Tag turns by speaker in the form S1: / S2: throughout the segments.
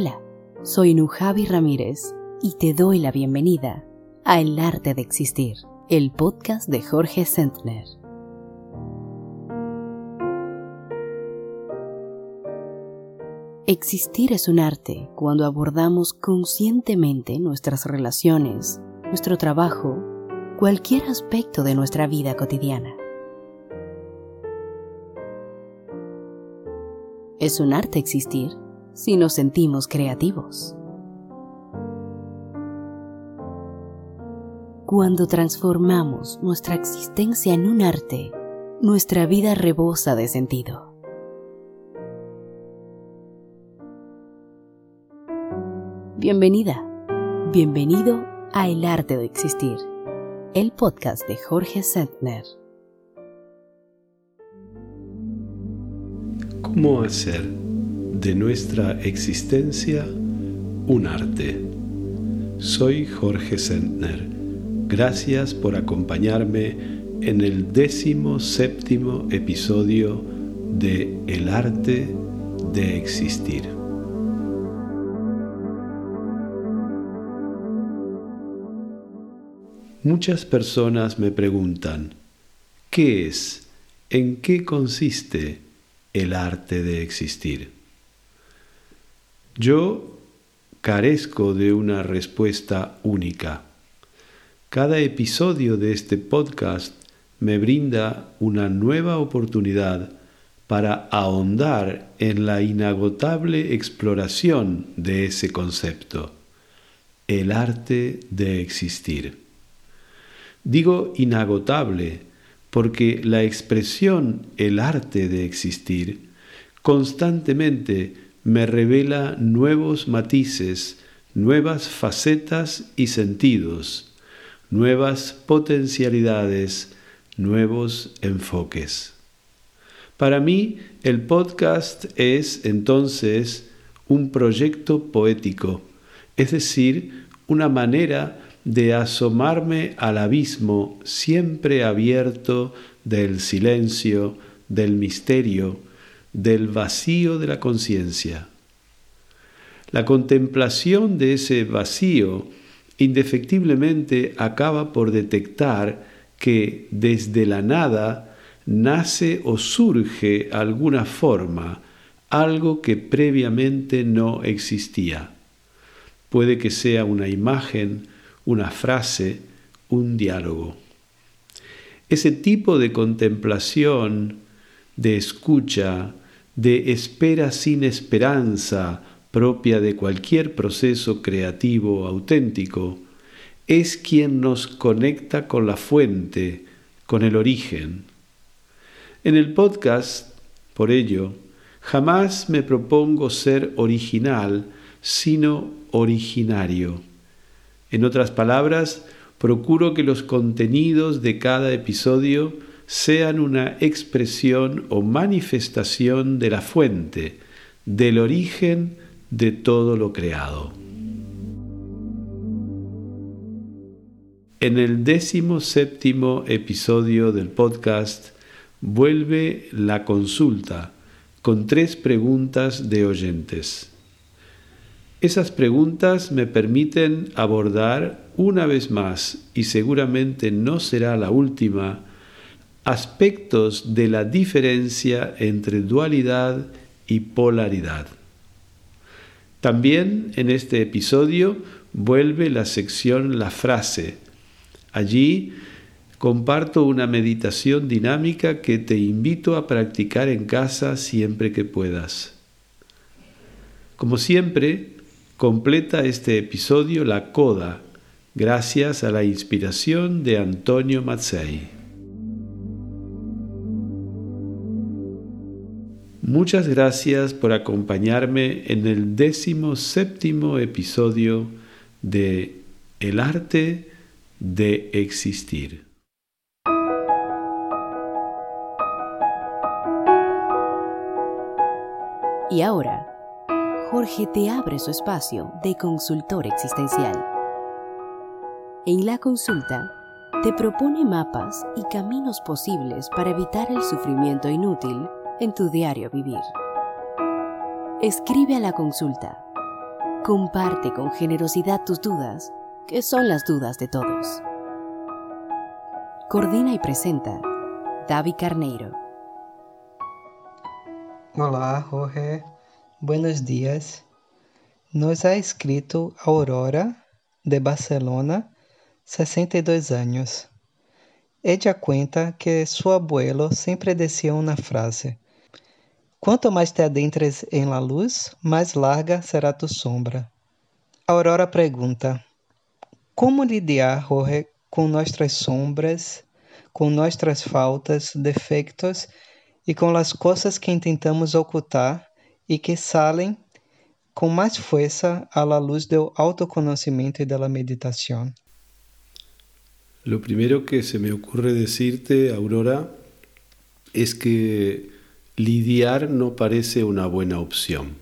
S1: Hola, soy Nujavi Ramírez y te doy la bienvenida a El Arte de Existir, el podcast de Jorge Sentner. Existir es un arte cuando abordamos conscientemente nuestras relaciones, nuestro trabajo, cualquier aspecto de nuestra vida cotidiana. Es un arte existir si nos sentimos creativos. Cuando transformamos nuestra existencia en un arte, nuestra vida rebosa de sentido. Bienvenida, bienvenido a El Arte de Existir, el podcast de Jorge Sentner.
S2: ¿Cómo hacer de nuestra existencia un arte? Soy Jorge Sentner. Gracias por acompañarme en el décimo séptimo episodio de El arte de existir. Muchas personas me preguntan, ¿qué es? ¿En qué consiste el arte de existir? Yo carezco de una respuesta única. Cada episodio de este podcast me brinda una nueva oportunidad para ahondar en la inagotable exploración de ese concepto, el arte de existir. Digo inagotable porque la expresión el arte de existir constantemente me revela nuevos matices, nuevas facetas y sentidos, nuevas potencialidades, nuevos enfoques. Para mí, el podcast es entonces un proyecto poético, es decir, una manera de asomarme al abismo siempre abierto del silencio, del misterio, del vacío de la conciencia. La contemplación de ese vacío indefectiblemente acaba por detectar que desde la nada nace o surge alguna forma, algo que previamente no existía. Puede que sea una imagen, una frase, un diálogo. Ese tipo de contemplación, de escucha, de espera sin esperanza propia de cualquier proceso creativo auténtico, es quien nos conecta con la fuente, con el origen. En el podcast, por ello, jamás me propongo ser original, sino originario. En otras palabras, procuro que los contenidos de cada episodio sean una expresión o manifestación de la fuente, del origen de todo lo creado. En el décimo séptimo episodio del podcast vuelve la consulta con tres preguntas de oyentes. Esas preguntas me permiten abordar una vez más, y seguramente no será la última, aspectos de la diferencia entre dualidad y polaridad. También en este episodio vuelve la sección La frase. Allí comparto una meditación dinámica que te invito a practicar en casa siempre que puedas. Como siempre, Completa este episodio la coda, gracias a la inspiración de Antonio Mazzei. Muchas gracias por acompañarme en el décimo séptimo episodio de El arte de existir.
S1: Y ahora, Jorge te abre su espacio de consultor existencial. En la consulta, te propone mapas y caminos posibles para evitar el sufrimiento inútil en tu diario vivir. Escribe a la consulta comparte con generosidad tus dudas, que son las dudas de todos. Coordina y presenta David Carneiro.
S3: Hola Jorge, buenos días. Nos ha escrito Aurora, de Barcelona, 62 años. Ella cuenta que su abuelo siempre decía una frase: Quanto mais te adentres em la luz, mais larga será tu sombra. Aurora pergunta: Como lidiar, Jorge, com nossas sombras, com nossas faltas, defeitos e com as coisas que tentamos ocultar e que saem com mais força à luz do autoconhecimento e da meditação?
S2: Lo primero que se me ocurre decirte, Aurora, es que lidiar no parece una buena opción.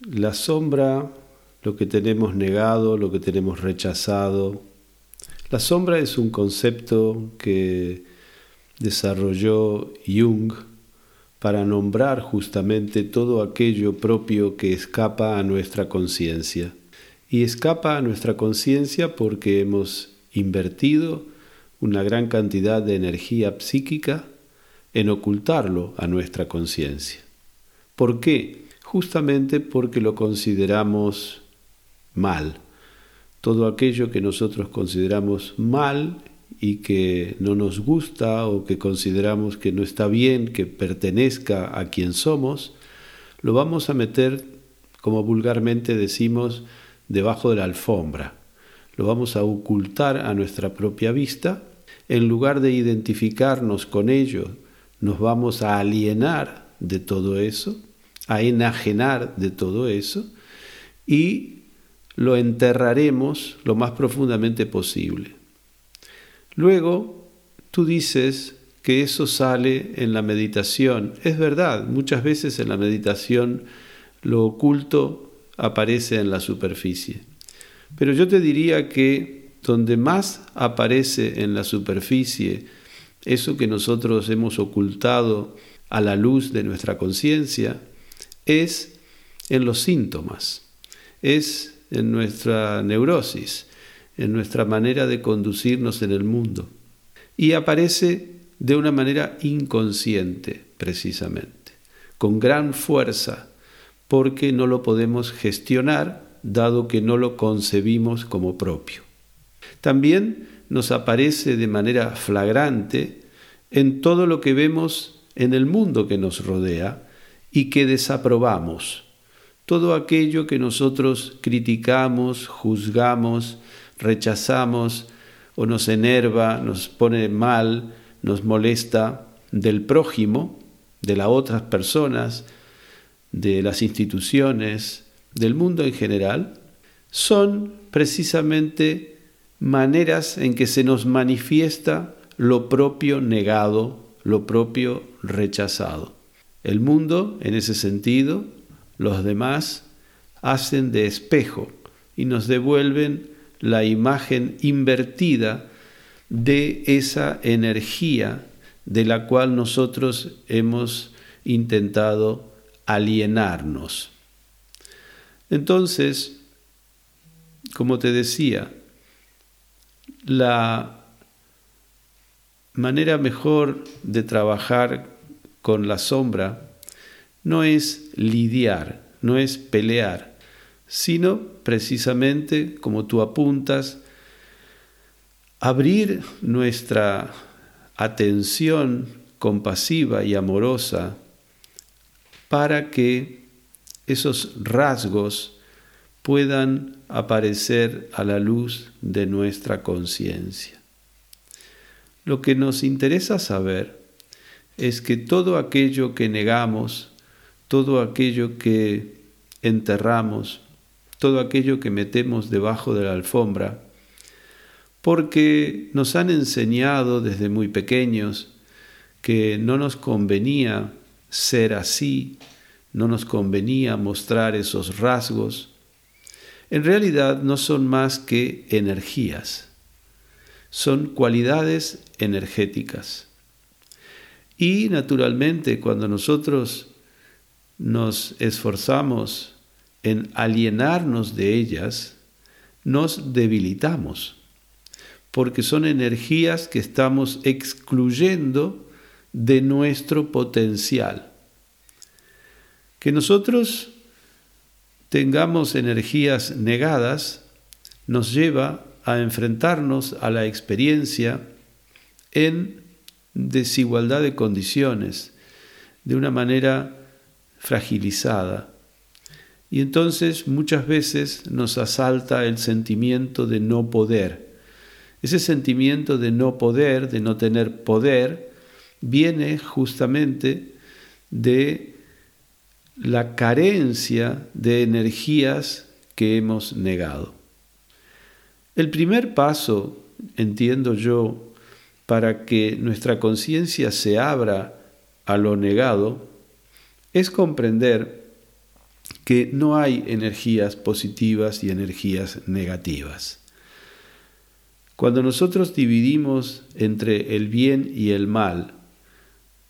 S2: La sombra, lo que tenemos negado, lo que tenemos rechazado, la sombra es un concepto que desarrolló Jung para nombrar justamente todo aquello propio que escapa a nuestra conciencia. Y escapa a nuestra conciencia porque hemos invertido una gran cantidad de energía psíquica en ocultarlo a nuestra conciencia. ¿Por qué? Justamente porque lo consideramos mal. Todo aquello que nosotros consideramos mal y que no nos gusta o que consideramos que no está bien, que pertenezca a quien somos, lo vamos a meter, como vulgarmente decimos, debajo de la alfombra. Lo vamos a ocultar a nuestra propia vista en lugar de identificarnos con ello nos vamos a alienar de todo eso, a enajenar de todo eso y lo enterraremos lo más profundamente posible. Luego, tú dices que eso sale en la meditación. Es verdad, muchas veces en la meditación lo oculto aparece en la superficie. Pero yo te diría que donde más aparece en la superficie eso que nosotros hemos ocultado a la luz de nuestra conciencia, es en los síntomas, es en nuestra neurosis, en nuestra manera de conducirnos en el mundo. Y aparece de una manera inconsciente, precisamente, con gran fuerza, porque no lo podemos gestionar, dado que no lo concebimos como propio. También nos aparece de manera flagrante en todo lo que vemos en el mundo que nos rodea y que desaprobamos. Todo aquello que nosotros criticamos, juzgamos, rechazamos o nos enerva, nos pone mal, nos molesta del prójimo, de las otras personas, de las instituciones, del mundo en general, son precisamente maneras en que se nos manifiesta lo propio negado, lo propio rechazado. El mundo, en ese sentido, los demás, hacen de espejo y nos devuelven la imagen invertida de esa energía de la cual nosotros hemos intentado alienarnos. Entonces, como te decía, la manera mejor de trabajar con la sombra no es lidiar, no es pelear, sino precisamente, como tú apuntas, abrir nuestra atención compasiva y amorosa para que esos rasgos puedan aparecer a la luz de nuestra conciencia. Lo que nos interesa saber es que todo aquello que negamos, todo aquello que enterramos, todo aquello que metemos debajo de la alfombra, porque nos han enseñado desde muy pequeños que no nos convenía ser así, no nos convenía mostrar esos rasgos, en realidad no son más que energías, son cualidades energéticas. Y naturalmente cuando nosotros nos esforzamos en alienarnos de ellas, nos debilitamos, porque son energías que estamos excluyendo de nuestro potencial. Que nosotros tengamos energías negadas nos lleva a enfrentarnos a la experiencia en desigualdad de condiciones, de una manera fragilizada. Y entonces muchas veces nos asalta el sentimiento de no poder. Ese sentimiento de no poder, de no tener poder, viene justamente de la carencia de energías que hemos negado. El primer paso, entiendo yo, para que nuestra conciencia se abra a lo negado, es comprender que no hay energías positivas y energías negativas. Cuando nosotros dividimos entre el bien y el mal,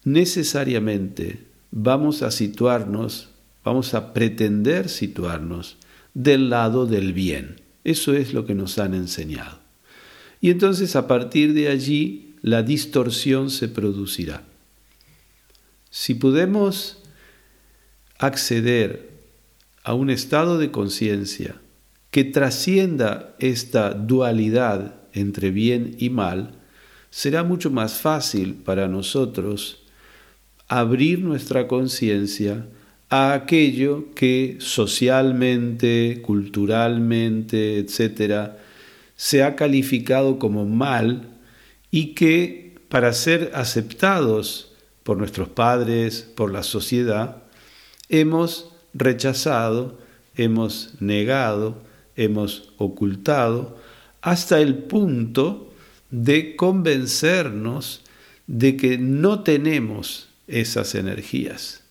S2: necesariamente vamos a situarnos, vamos a pretender situarnos del lado del bien. Eso es lo que nos han enseñado. Y entonces a partir de allí la distorsión se producirá. Si podemos acceder a un estado de conciencia que trascienda esta dualidad entre bien y mal, será mucho más fácil para nosotros abrir nuestra conciencia a aquello que socialmente, culturalmente, etcétera, se ha calificado como mal y que para ser aceptados por nuestros padres, por la sociedad, hemos rechazado, hemos negado, hemos ocultado, hasta el punto de convencernos de que no tenemos esas energías,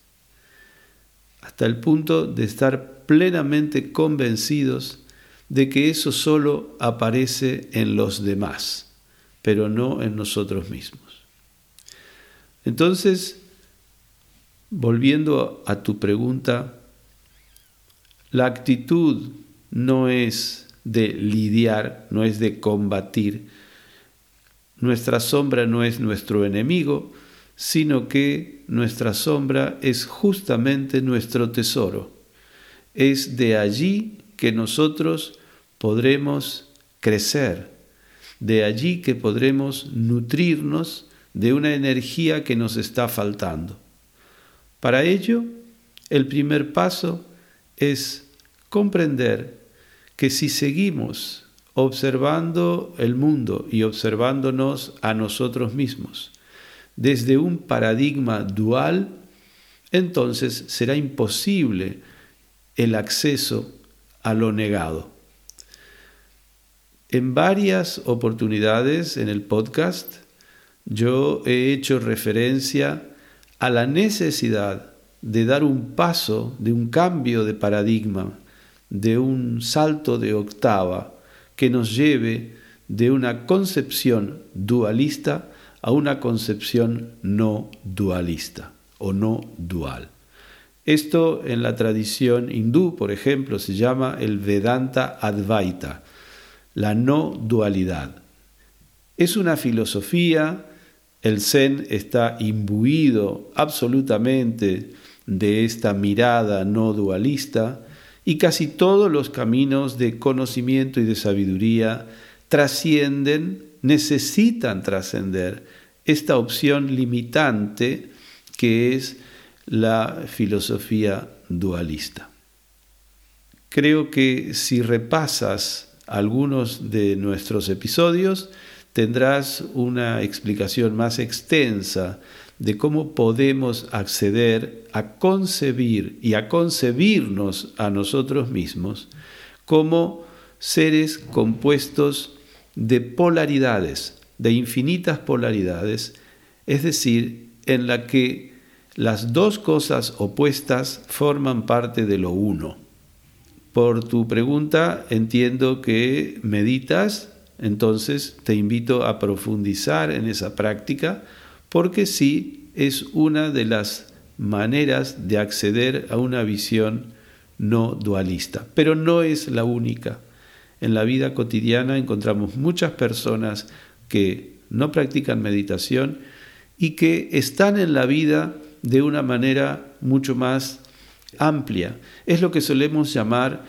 S2: hasta el punto de estar plenamente convencidos de que eso solo aparece en los demás, pero no en nosotros mismos. Entonces, volviendo a tu pregunta, la actitud no es de lidiar, no es de combatir. Nuestra sombra no es nuestro enemigo, sino que nuestra sombra es justamente nuestro tesoro. Es de allí que nosotros podremos crecer, de allí que podremos nutrirnos de una energía que nos está faltando. Para ello, el primer paso es comprender que si seguimos observando el mundo y observándonos a nosotros mismos desde un paradigma dual, entonces será imposible el acceso a lo negado. En varias oportunidades en el podcast yo he hecho referencia a la necesidad de dar un paso, de un cambio de paradigma, de un salto de octava que nos lleve de una concepción dualista a una concepción no dualista o no dual. Esto en la tradición hindú, por ejemplo, se llama el Vedanta Advaita, la no dualidad. Es una filosofía, el Zen está imbuido absolutamente de esta mirada no dualista y casi todos los caminos de conocimiento y de sabiduría trascienden necesitan trascender esta opción limitante que es la filosofía dualista. Creo que si repasas algunos de nuestros episodios, tendrás una explicación más extensa de cómo podemos acceder a concebir y a concebirnos a nosotros mismos como seres compuestos de polaridades, de infinitas polaridades, es decir, en la que las dos cosas opuestas forman parte de lo uno. Por tu pregunta entiendo que meditas, entonces te invito a profundizar en esa práctica, porque sí es una de las maneras de acceder a una visión no dualista, pero no es la única. En la vida cotidiana encontramos muchas personas que no practican meditación y que están en la vida de una manera mucho más amplia. Es lo que solemos llamar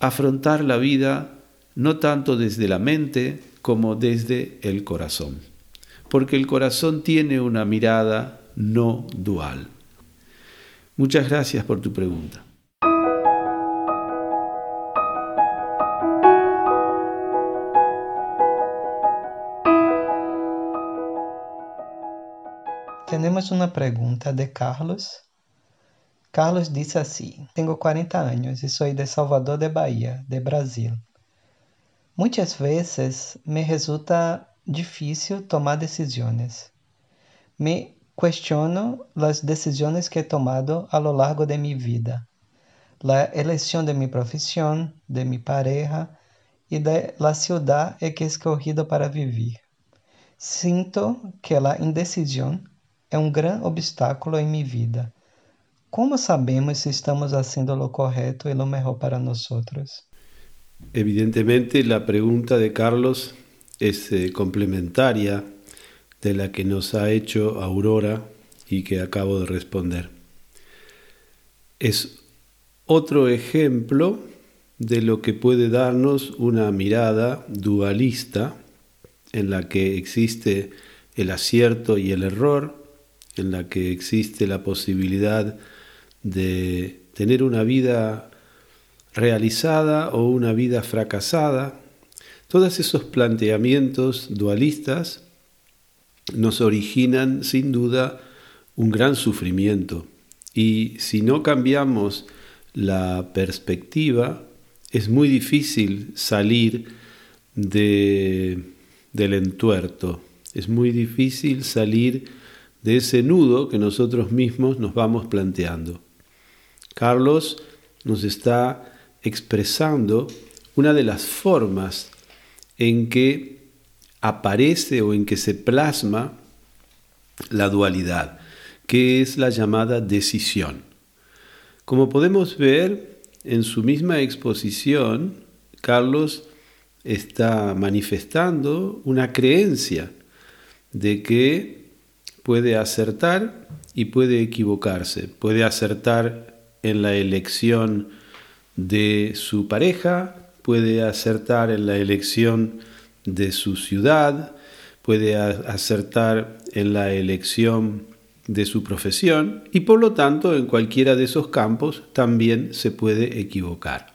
S2: afrontar la vida no tanto desde la mente como desde el corazón, porque el corazón tiene una mirada no dual. Muchas gracias por tu pregunta.
S3: Tenemos una pregunta de Carlos. Carlos dice así, tengo 40 años y soy de Salvador de Bahía, de Brasil. Muchas veces me resulta difícil tomar decisiones. Me cuestiono las decisiones que he tomado a lo largo de mi vida, la elección de mi profesión, de mi pareja y de la ciudad que he para vivir. Sinto que la indecisión é um grande obstáculo em minha vida. Como sabemos se estamos fazendo lo correto e lo mejor para nós?
S2: Evidentemente, la pregunta de Carlos es eh, complementaria de la que nos ha hecho Aurora y que acabo de responder. Es otro ejemplo de lo que puede darnos una mirada dualista en la que existe el acierto y el error, en la que existe la posibilidad de tener una vida realizada o una vida fracasada. Todos esos planteamientos dualistas nos originan sin duda un gran sufrimiento y si no cambiamos la perspectiva es muy difícil salir de, del entuerto, es muy difícil salir de ese nudo que nosotros mismos nos vamos planteando. Carlos nos está expresando una de las formas en que aparece o en que se plasma la dualidad, que es la llamada decisión. Como podemos ver en su misma exposición, Carlos está manifestando una creencia de que puede acertar y puede equivocarse. Puede acertar en la elección de su pareja, puede acertar en la elección de su ciudad, puede acertar en la elección de su profesión y por lo tanto en cualquiera de esos campos también se puede equivocar.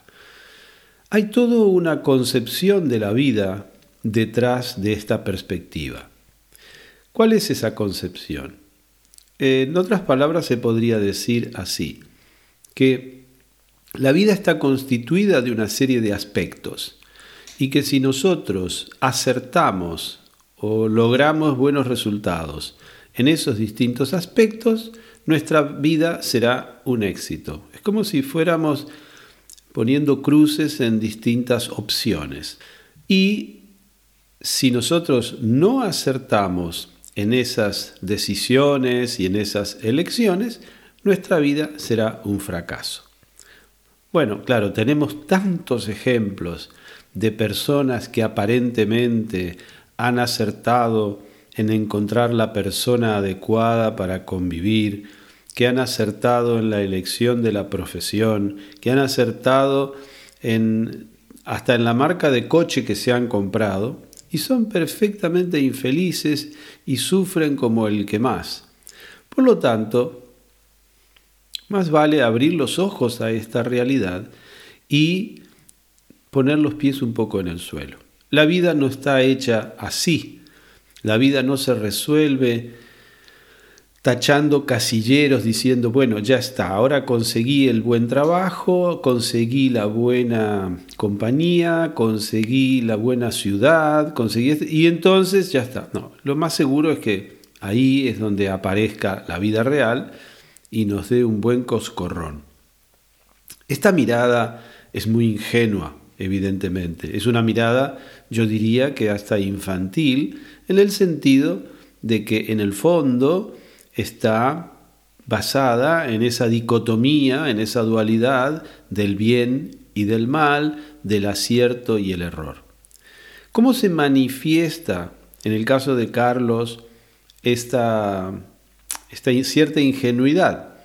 S2: Hay toda una concepción de la vida detrás de esta perspectiva. ¿Cuál es esa concepción? En otras palabras se podría decir así, que la vida está constituida de una serie de aspectos y que si nosotros acertamos o logramos buenos resultados en esos distintos aspectos, nuestra vida será un éxito. Es como si fuéramos poniendo cruces en distintas opciones. Y si nosotros no acertamos en esas decisiones y en esas elecciones, nuestra vida será un fracaso. Bueno, claro, tenemos tantos ejemplos de personas que aparentemente han acertado en encontrar la persona adecuada para convivir, que han acertado en la elección de la profesión, que han acertado en hasta en la marca de coche que se han comprado, y son perfectamente infelices y sufren como el que más. Por lo tanto, más vale abrir los ojos a esta realidad y poner los pies un poco en el suelo. La vida no está hecha así. La vida no se resuelve tachando casilleros diciendo, bueno, ya está, ahora conseguí el buen trabajo, conseguí la buena compañía, conseguí la buena ciudad, conseguí este", y entonces ya está. No, lo más seguro es que ahí es donde aparezca la vida real y nos dé un buen coscorrón. Esta mirada es muy ingenua, evidentemente. Es una mirada, yo diría que hasta infantil, en el sentido de que en el fondo está basada en esa dicotomía, en esa dualidad del bien y del mal, del acierto y el error. ¿Cómo se manifiesta en el caso de Carlos esta, cierta ingenuidad?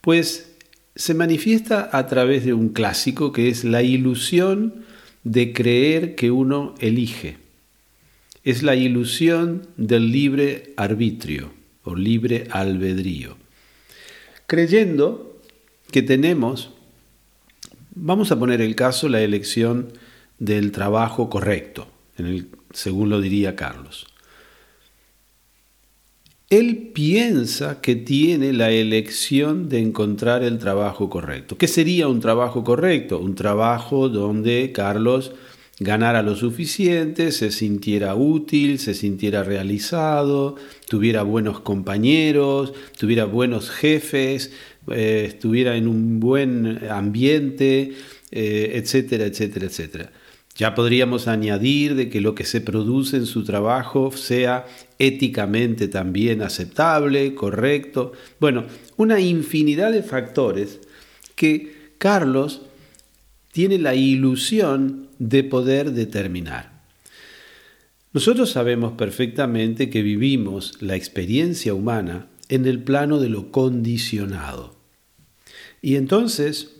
S2: Pues se manifiesta a través de un clásico que es la ilusión de creer que uno elige. Es la ilusión del libre arbitrio o libre albedrío creyendo que tenemos, vamos a poner el caso, la elección del trabajo correcto, según lo diría Carlos. Él piensa que tiene la elección de encontrar el trabajo correcto. ¿Qué sería un trabajo correcto? Un trabajo donde Carlos ganara lo suficiente, se sintiera útil, se sintiera realizado, tuviera buenos compañeros, tuviera buenos jefes, eh, estuviera en un buen ambiente, eh, etcétera, etcétera, etcétera. Ya podríamos añadir de que lo que se produce en su trabajo sea éticamente también aceptable, correcto. Bueno, una infinidad de factores que Carlos tiene la ilusión de poder determinar. Nosotros sabemos perfectamente que vivimos la experiencia humana en el plano de lo condicionado. Y entonces,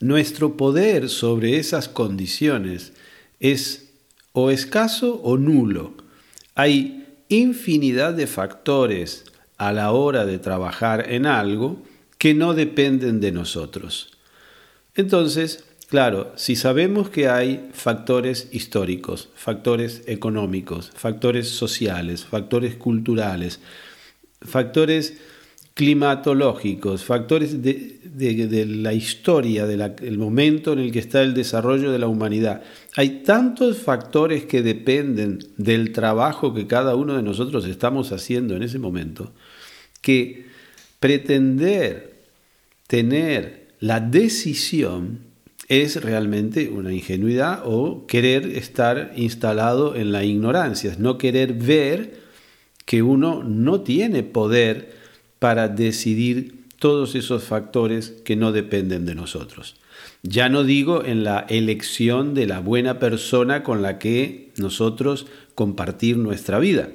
S2: nuestro poder sobre esas condiciones es o escaso o nulo. Hay infinidad de factores a la hora de trabajar en algo que no dependen de nosotros. Entonces, Claro, si sabemos que hay factores históricos, factores económicos, factores sociales, factores culturales, factores climatológicos, factores de, la historia, del momento en el que está el desarrollo de la humanidad. Hay tantos factores que dependen del trabajo que cada uno de nosotros estamos haciendo en ese momento, que pretender tener la decisión es realmente una ingenuidad o querer estar instalado en la ignorancia, no querer ver que uno no tiene poder para decidir todos esos factores que no dependen de nosotros. Ya no digo en la elección de la buena persona con la que nosotros compartir nuestra vida.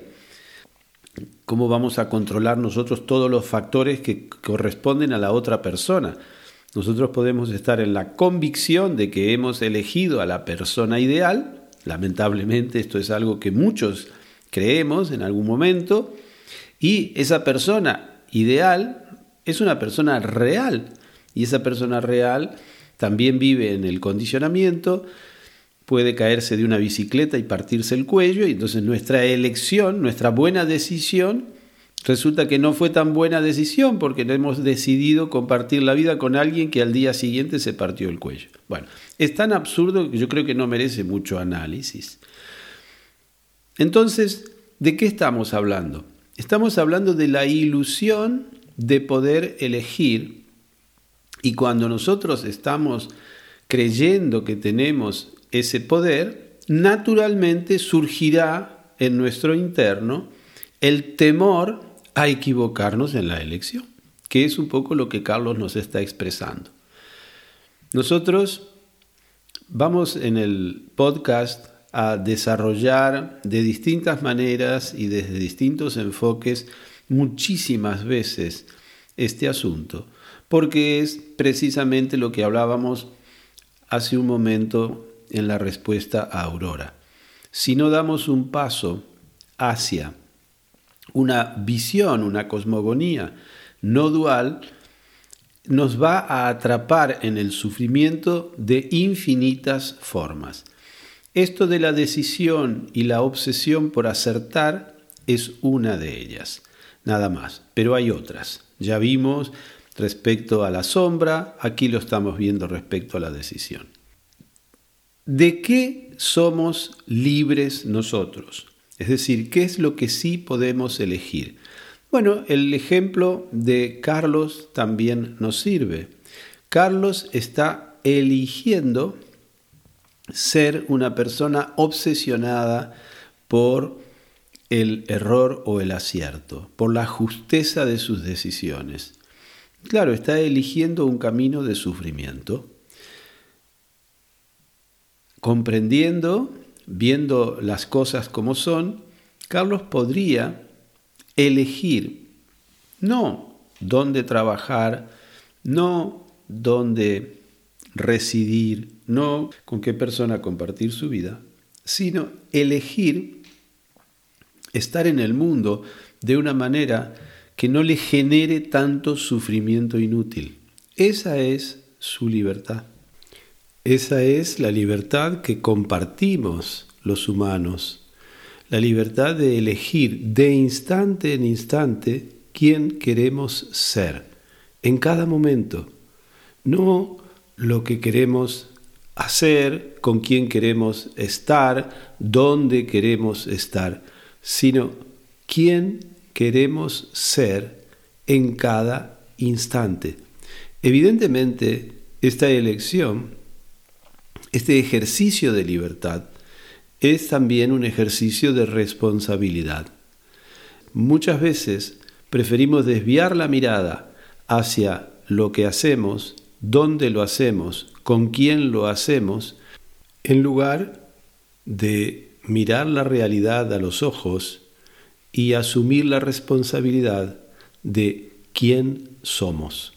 S2: ¿Cómo vamos a controlar nosotros todos los factores que corresponden a la otra persona? Nosotros podemos estar en la convicción de que hemos elegido a la persona ideal. Lamentablemente esto es algo que muchos creemos en algún momento. Y esa persona ideal es una persona real. Y esa persona real también vive en el condicionamiento, puede caerse de una bicicleta y partirse el cuello. Y entonces nuestra elección, nuestra buena decisión resulta que no fue tan buena decisión porque hemos decidido compartir la vida con alguien que al día siguiente se partió el cuello. Bueno, es tan absurdo que yo creo que no merece mucho análisis. Entonces, ¿de qué estamos hablando? Estamos hablando de la ilusión de poder elegir y cuando nosotros estamos creyendo que tenemos ese poder, naturalmente surgirá en nuestro interno el temor a equivocarnos en la elección, que es un poco lo que Carlos nos está expresando. Nosotros vamos en el podcast a desarrollar de distintas maneras y desde distintos enfoques muchísimas veces este asunto, porque es precisamente lo que hablábamos hace un momento en la respuesta a Aurora. Si no damos un paso hacia una visión, una cosmogonía no dual, nos va a atrapar en el sufrimiento de infinitas formas. Esto de la decisión y la obsesión por acertar es una de ellas, nada más, pero hay otras. Ya vimos respecto a la sombra, aquí lo estamos viendo respecto a la decisión. ¿De qué somos libres nosotros? Es decir, ¿qué es lo que sí podemos elegir? Bueno, el ejemplo de Carlos también nos sirve. Carlos está eligiendo ser una persona obsesionada por el error o el acierto, por la justeza de sus decisiones. Claro, está eligiendo un camino de sufrimiento, comprendiendo, viendo las cosas como son, Carlos podría elegir no dónde trabajar, no dónde residir, no con qué persona compartir su vida, sino elegir estar en el mundo de una manera que no le genere tanto sufrimiento inútil. Esa es su libertad. Esa es la libertad que compartimos los humanos, la libertad de elegir de instante en instante quién queremos ser en cada momento, no lo que queremos hacer, con quién queremos estar, dónde queremos estar, sino quién queremos ser en cada instante. Evidentemente, esta elección, este ejercicio de libertad, es también un ejercicio de responsabilidad. Muchas veces preferimos desviar la mirada hacia lo que hacemos, dónde lo hacemos, con quién lo hacemos, en lugar de mirar la realidad a los ojos y asumir la responsabilidad de quién somos.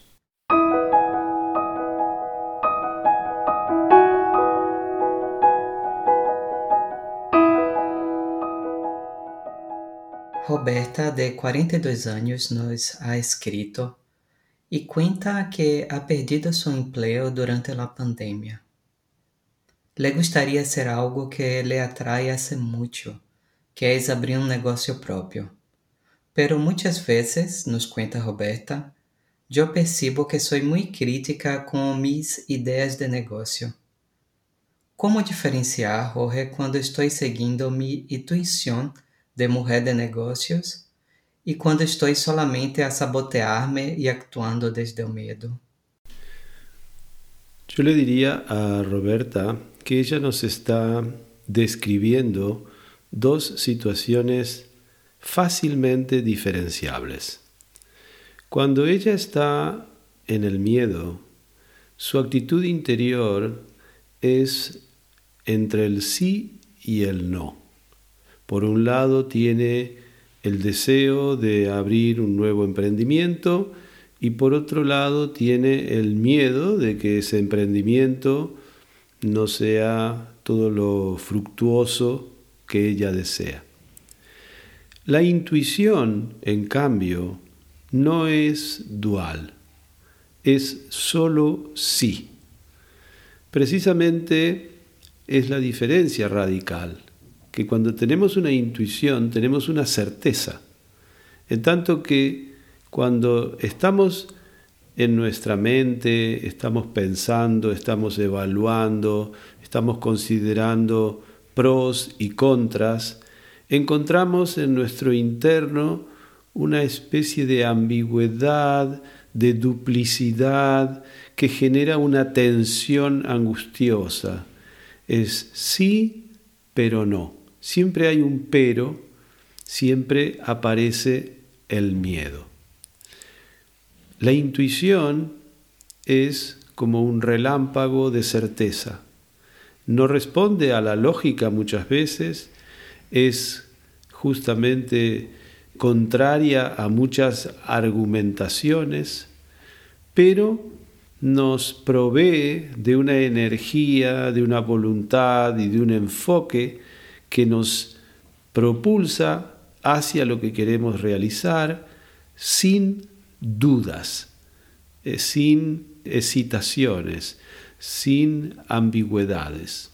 S3: Roberta, de 42 anos, nos ha escrito e cuenta que ha perdido seu emprego durante a pandemia. Le gustaría hacer algo que le atrae hace mucho, que es abrir un negocio propio. Pero muchas veces, nos cuenta Roberta, yo percibo que soy muy crítica con mis ideas de negocio. Como diferenciar, Jorge, quando estou seguindo mi intuição de mulher de negócios e quando estou solamente a sabotear-me e actuando desde o medo?
S2: Yo le diría a Roberta que ella nos está describiendo dos situaciones fácilmente diferenciables. Cuando ella está en el miedo, su actitud interior es entre el sí y el no. Por un lado tiene el deseo de abrir un nuevo emprendimiento y por otro lado tiene el miedo de que ese emprendimiento no sea todo lo fructuoso que ella desea. La intuición, en cambio, no es dual, es solo sí. Precisamente es la diferencia radical, que cuando tenemos una intuición tenemos una certeza, en tanto que cuando estamos en nuestra mente, estamos pensando, estamos evaluando, estamos considerando pros y contras, encontramos en nuestro interno una especie de ambigüedad, de duplicidad que genera una tensión angustiosa. Es sí, pero no. Siempre hay un pero, siempre aparece el miedo. La intuición es como un relámpago de certeza. No responde a la lógica muchas veces, es justamente contraria a muchas argumentaciones, pero nos provee de una energía, de una voluntad y de un enfoque que nos propulsa hacia lo que queremos realizar sin dudas, eh, sin hesitaciones, sin ambigüedades.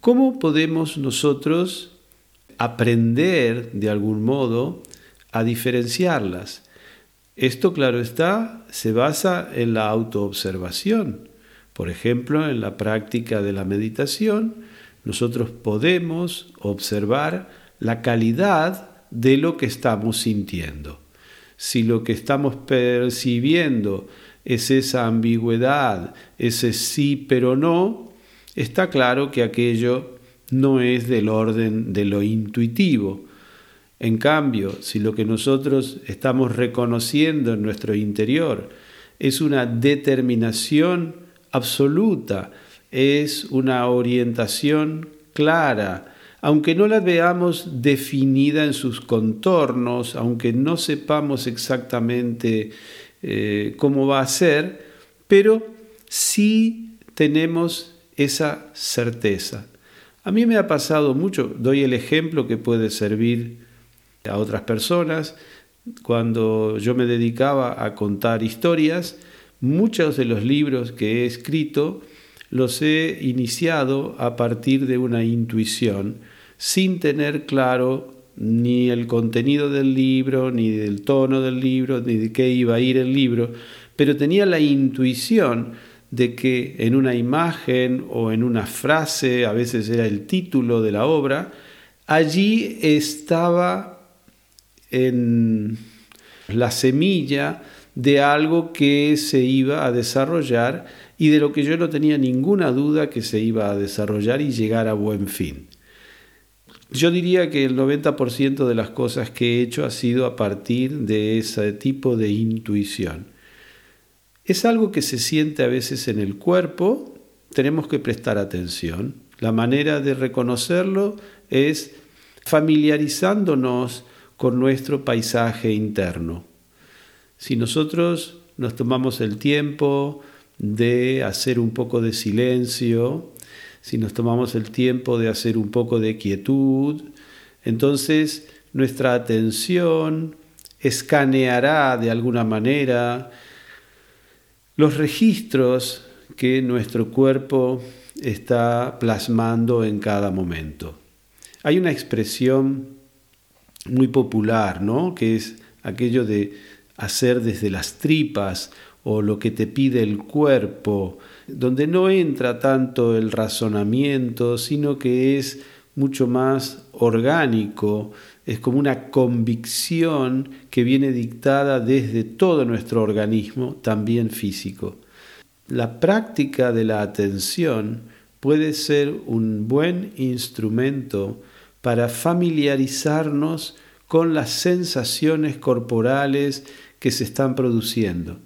S2: ¿Cómo podemos nosotros aprender de algún modo a diferenciarlas? Esto, claro está, se basa en la autoobservación. Por ejemplo, en la práctica de la meditación, nosotros podemos observar la calidad de lo que estamos sintiendo si lo que estamos percibiendo es esa ambigüedad, ese sí pero no, está claro que aquello no es del orden de lo intuitivo. En cambio, si lo que nosotros estamos reconociendo en nuestro interior es una determinación absoluta, es una orientación clara, aunque no la veamos definida en sus contornos, aunque no sepamos exactamente eh, cómo va a ser, pero sí tenemos esa certeza. A mí me ha pasado mucho, doy el ejemplo que puede servir a otras personas, cuando yo me dedicaba a contar historias, muchos de los libros que he escrito los he iniciado a partir de una intuición, sin tener claro ni el contenido del libro, ni del tono del libro, ni de qué iba a ir el libro, pero tenía la intuición de que en una imagen o en una frase, a veces era el título de la obra, allí estaba en la semilla de algo que se iba a desarrollar y de lo que yo no tenía ninguna duda que se iba a desarrollar y llegar a buen fin. Yo diría que el 90% de las cosas que he hecho ha sido a partir de ese tipo de intuición. Es algo que se siente a veces en el cuerpo, tenemos que prestar atención. La manera de reconocerlo es familiarizándonos con nuestro paisaje interno. Si nosotros nos tomamos el tiempo de hacer un poco de silencio, si nos tomamos el tiempo de hacer un poco de quietud, entonces nuestra atención escaneará de alguna manera los registros que nuestro cuerpo está plasmando en cada momento. Hay una expresión muy popular, ¿no? Que es aquello de hacer desde las tripas o lo que te pide el cuerpo, donde no entra tanto el razonamiento, sino que es mucho más orgánico, es como una convicción que viene dictada desde todo nuestro organismo, también físico. La práctica de la atención puede ser un buen instrumento para familiarizarnos con las sensaciones corporales que se están produciendo.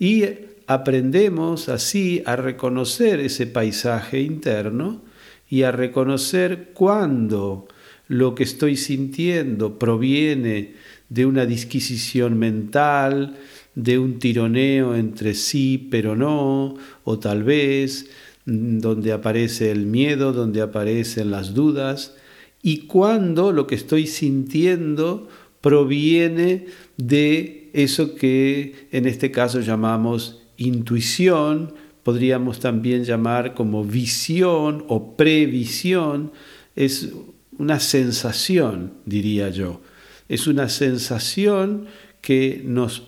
S2: Y aprendemos así a reconocer ese paisaje interno y a reconocer cuando lo que estoy sintiendo proviene de una disquisición mental, de un tironeo entre sí pero no, o tal vez mm, donde aparece el miedo, donde aparecen las dudas, y cuando lo que estoy sintiendo proviene de eso que en este caso llamamos intuición, podríamos también llamar como visión o previsión, es una sensación, diría yo. Es una sensación que nos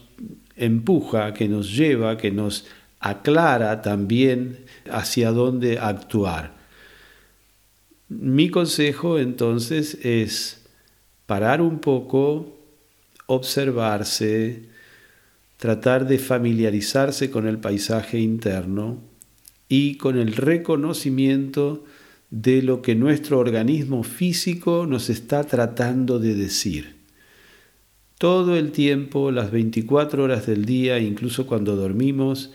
S2: empuja, que nos lleva, que nos aclara también hacia dónde actuar. Mi consejo entonces es parar un poco, observarse, tratar de familiarizarse con el paisaje interno y con el reconocimiento de lo que nuestro organismo físico nos está tratando de decir. Todo el tiempo, las 24 horas del día, incluso cuando dormimos,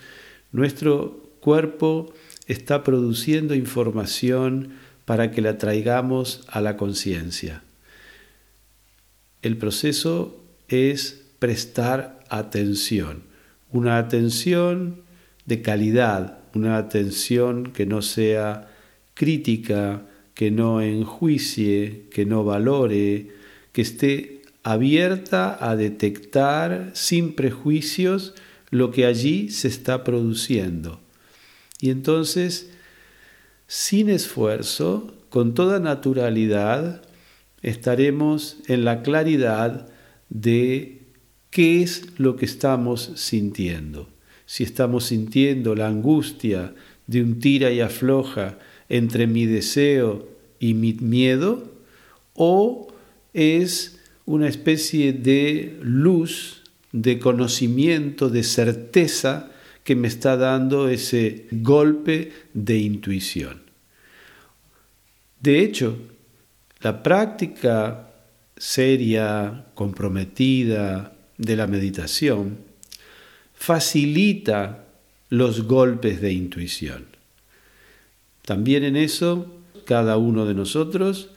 S2: nuestro cuerpo está produciendo información para que la traigamos a la conciencia. El proceso es prestar atención, una atención de calidad, una atención que no sea crítica, que no enjuicie, que no valore, que esté abierta a detectar sin prejuicios lo que allí se está produciendo. Y entonces sin esfuerzo, con toda naturalidad, estaremos en la claridad de qué es lo que estamos sintiendo. Si estamos sintiendo la angustia de un tira y afloja entre mi deseo y mi miedo, o es una especie de luz, de conocimiento, de certeza que me está dando ese golpe de intuición. De hecho, la práctica seria, comprometida de la meditación, facilita los golpes de intuición. También en eso, cada uno de nosotros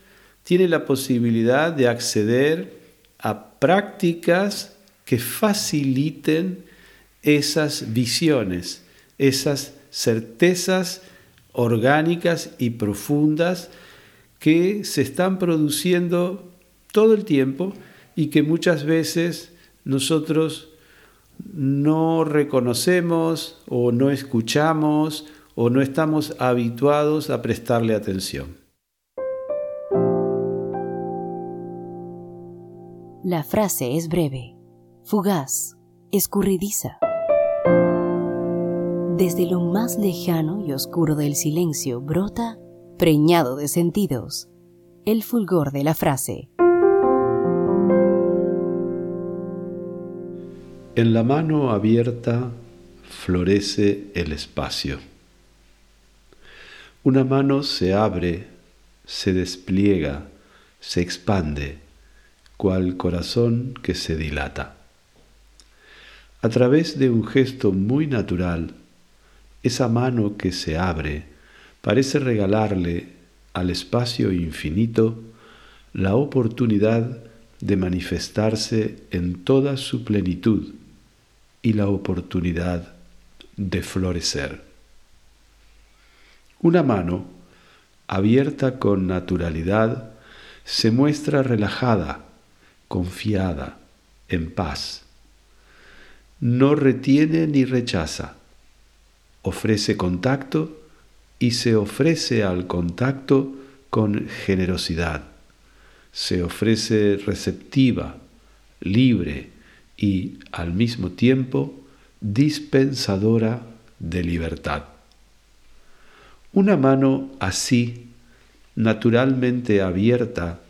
S2: tiene la posibilidad de acceder a prácticas que faciliten esas visiones, esas certezas orgánicas y profundas que se están produciendo todo el tiempo y que muchas veces nosotros no reconocemos o no escuchamos o no estamos habituados a prestarle atención.
S1: La frase es breve, fugaz, escurridiza. Desde lo más lejano y oscuro del silencio brota, preñado de sentidos, el fulgor de la frase.
S2: En la mano abierta florece el espacio. Una mano se abre, se despliega, se expande, cual corazón que se dilata. A través de un gesto muy natural, esa mano que se abre parece regalarle al espacio infinito la oportunidad de manifestarse en toda su plenitud y la oportunidad de florecer. Una mano, abierta con naturalidad, se muestra relajada, confiada, en paz. No retiene ni rechaza, ofrece contacto y se ofrece al contacto con generosidad. Se ofrece receptiva, libre, y al mismo tiempo dispensadora de libertad. Una mano así, naturalmente abierta,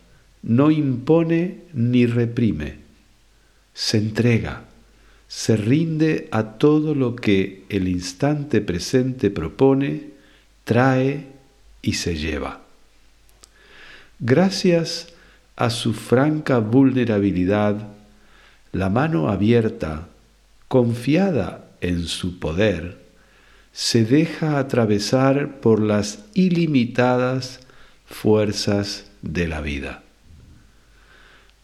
S2: no impone ni reprime, se entrega, se rinde a todo lo que el instante presente propone, trae y se lleva. Gracias a su franca vulnerabilidad, la mano abierta, confiada en su poder, se deja atravesar por las ilimitadas fuerzas de la vida.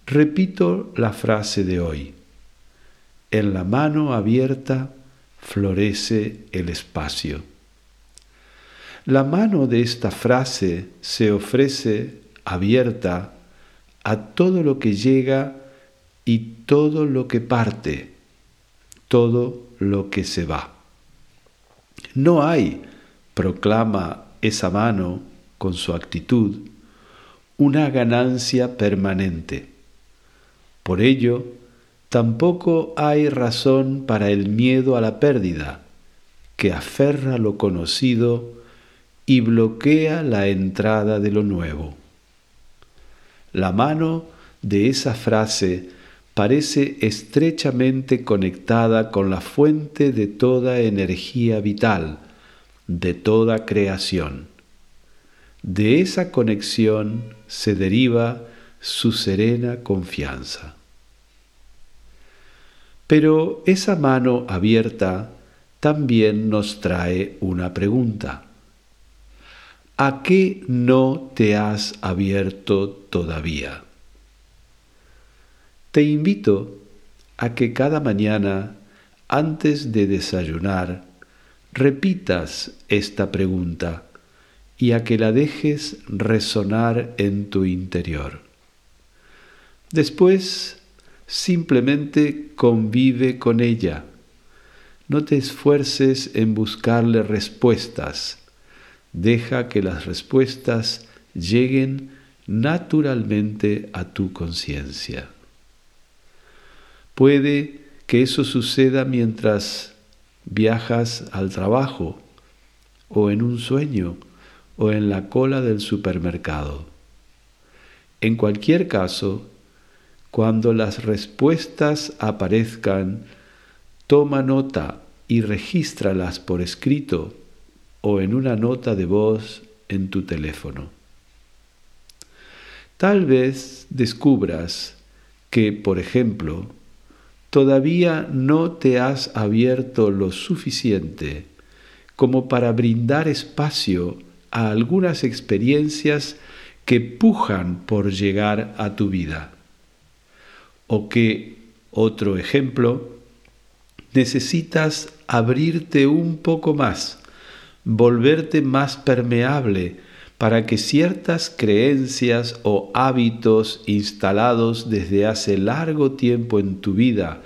S2: Repito la frase de hoy. En la mano abierta florece el espacio. La mano de esta frase se ofrece abierta a todo lo que llega y todo lo que parte, todo lo que se va. No hay, proclama esa mano con su actitud, una ganancia permanente. Por ello, tampoco hay razón para el miedo a la pérdida, que aferra lo conocido y bloquea la entrada de lo nuevo. La mano de esa frase parece estrechamente conectada con la fuente de toda energía vital, de toda creación. De esa conexión se deriva su serena confianza. Pero esa mano abierta también nos trae una pregunta. ¿A qué no te has abierto todavía? Te invito a que cada mañana, antes de desayunar, repitas esta pregunta y a que la dejes resonar en tu interior. Después, simplemente convive con ella. No te esfuerces en buscarle respuestas. Deja que las respuestas lleguen naturalmente a tu conciencia. Puede que eso suceda mientras viajas al trabajo o en un sueño o en la cola del supermercado. En cualquier caso, cuando las respuestas aparezcan, toma nota y regístralas por escrito o en una nota de voz en tu teléfono. Tal vez descubras que, por ejemplo, todavía no te has abierto lo suficiente como para brindar espacio a algunas experiencias que pujan por llegar a tu vida. O que, otro ejemplo, necesitas abrirte un poco más, volverte más permeable para que ciertas creencias o hábitos instalados desde hace largo tiempo en tu vida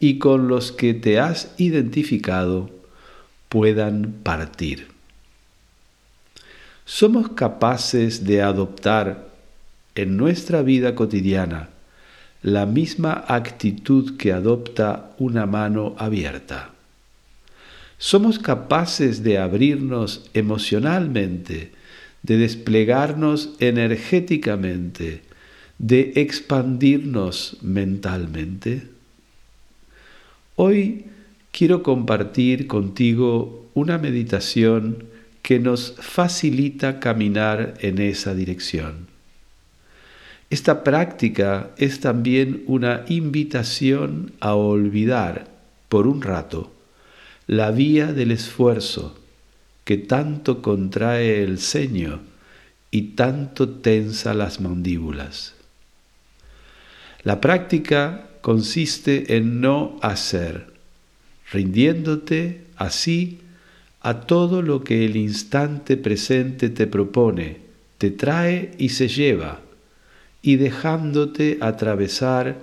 S2: y con los que te has identificado puedan partir. Somos capaces de adoptar en nuestra vida cotidiana la misma actitud que adopta una mano abierta. Somos capaces de abrirnos emocionalmente, de desplegarnos energéticamente, de expandirnos mentalmente. Hoy quiero compartir contigo una meditación que nos facilita caminar en esa dirección. Esta práctica es también una invitación a olvidar por un rato la vía del esfuerzo que tanto contrae el ceño y tanto tensa las mandíbulas. La práctica consiste en no hacer, rindiéndote así a todo lo que el instante presente te propone, te trae y se lleva, y dejándote atravesar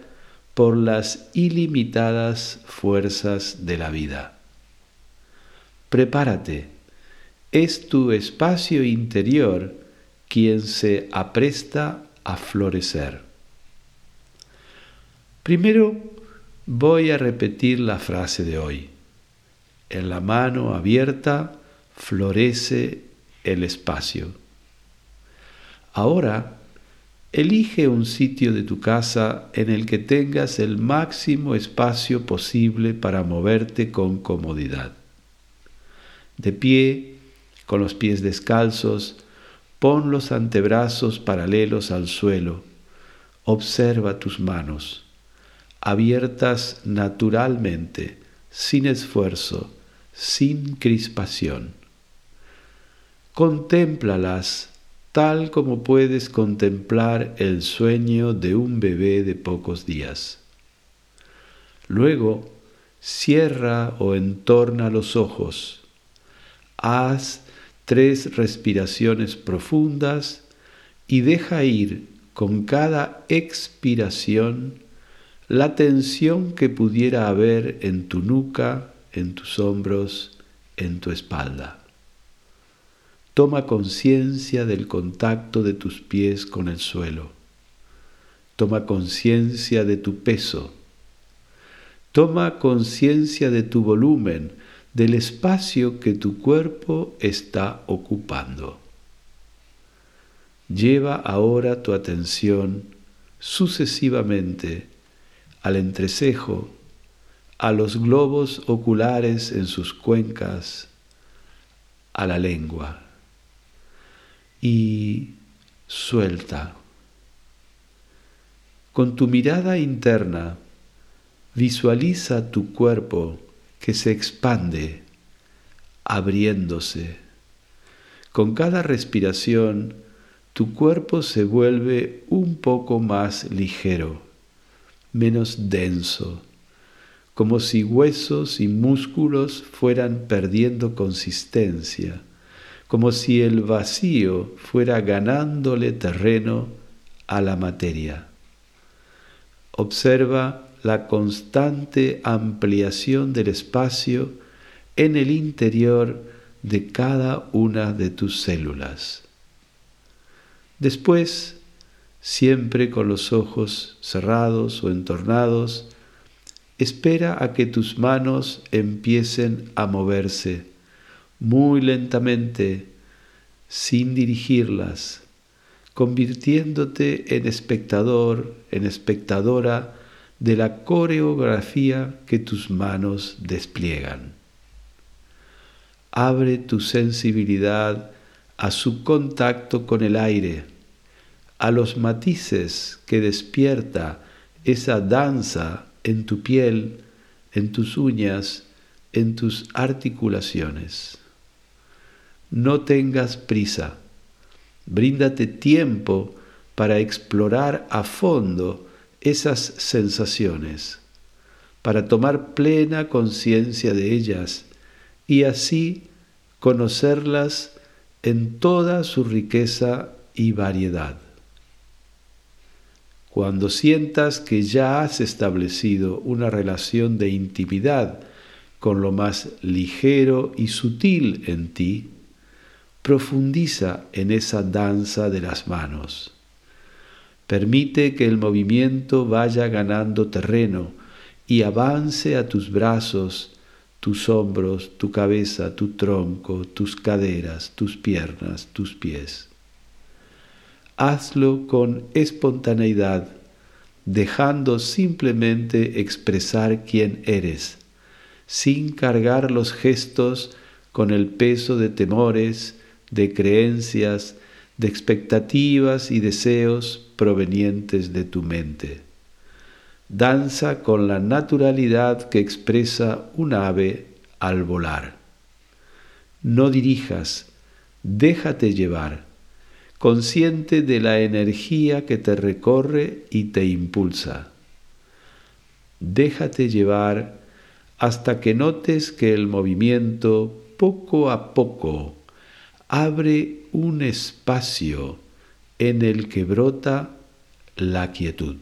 S2: por las ilimitadas fuerzas de la vida. Prepárate es tu espacio interior quien se apresta a florecer. Primero voy a repetir la frase de hoy. En la mano abierta florece el espacio. Ahora, elige un sitio de tu casa en el que tengas el máximo espacio posible para moverte con comodidad. De pie, con los pies descalzos, pon los antebrazos paralelos al suelo, observa tus manos, abiertas naturalmente, sin esfuerzo, sin crispación. Contémplalas tal como puedes contemplar el sueño de un bebé de pocos días. Luego, cierra o entorna los ojos. Haz tres respiraciones profundas y deja ir con cada expiración la tensión que pudiera haber en tu nuca, en tus hombros, en tu espalda. Toma conciencia del contacto de tus pies con el suelo. Toma conciencia de tu peso. Toma conciencia de tu volumen, del espacio que tu cuerpo está ocupando. Lleva ahora tu atención sucesivamente al entrecejo, a los globos oculares en sus cuencas, a la lengua y suelta. Con tu mirada interna visualiza tu cuerpo que se expande, abriéndose. Con cada respiración, tu cuerpo se vuelve un poco más ligero, menos denso, como si huesos y músculos fueran perdiendo consistencia, como si el vacío fuera ganándole terreno a la materia. Observa la constante ampliación del espacio en el interior de cada una de tus células. Después, siempre con los ojos cerrados o entornados, espera a que tus manos empiecen a moverse muy lentamente, sin dirigirlas, convirtiéndote en espectador, en espectadora de la coreografía que tus manos despliegan. Abre tu sensibilidad a su contacto con el aire, a los matices que despierta esa danza en tu piel, en tus uñas, en tus articulaciones. No tengas prisa, bríndate tiempo para explorar a fondo esas sensaciones, para tomar plena conciencia de ellas y así conocerlas en toda su riqueza y variedad. Cuando sientas que ya has establecido una relación de intimidad con lo más ligero y sutil en ti, profundiza en esa danza de las manos. Permite que el movimiento vaya ganando terreno y avance a tus brazos, tus hombros, tu cabeza, tu tronco, tus caderas, tus piernas, tus pies. Hazlo con espontaneidad, dejando simplemente expresar quién eres, sin cargar los gestos con el peso de temores, de creencias, de expectativas y deseos provenientes de tu mente. Danza con la naturalidad que expresa un ave al volar. No dirijas, déjate llevar, consciente de la energía que te recorre y te impulsa. Déjate llevar hasta que notes que el movimiento poco a poco abre un espacio en el que brota la quietud.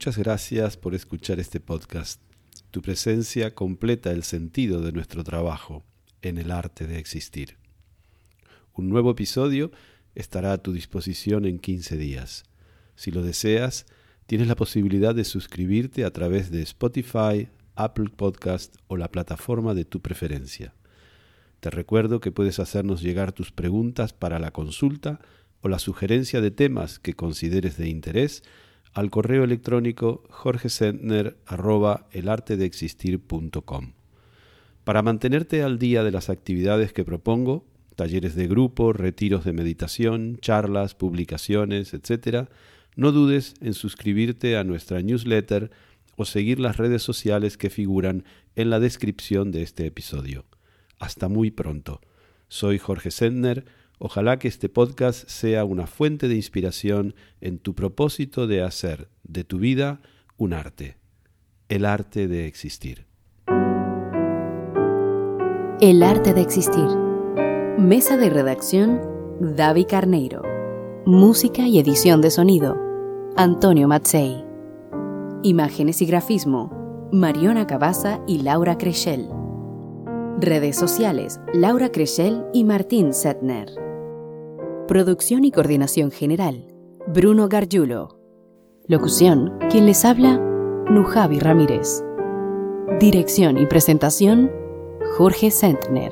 S2: Muchas gracias por escuchar este podcast. Tu presencia completa el sentido de nuestro trabajo en el arte de existir. Un nuevo episodio estará a tu disposición en 15 días. Si lo deseas, tienes la posibilidad de suscribirte a través de Spotify, Apple Podcast o la plataforma de tu preferencia. Te recuerdo que puedes hacernos llegar tus preguntas para la consulta o la sugerencia de temas que consideres de interés al correo electrónico jorgesentner.elartedeexistir.com. Para mantenerte al día de las actividades que propongo, talleres de grupo, retiros de meditación, charlas, publicaciones, etc., no dudes en suscribirte a nuestra newsletter o seguir las redes sociales que figuran en la descripción de este episodio. Hasta muy pronto. Soy Jorge Sentner Ojalá que este podcast sea una fuente de inspiración en tu propósito de hacer de tu vida un arte, el arte de existir.
S1: El arte de existir. Mesa de redacción, David Carneiro. Música y edición de sonido, Antonio Matzei. Imágenes y grafismo, Mariona Cabaza y Laura Creschel. Redes sociales, Laura Creschel y Martín Setner. Producción y coordinación general, Bruno Gargiulo. Locución, quien les habla, Nujavi Ramírez. Dirección y presentación, Jorge Sentner.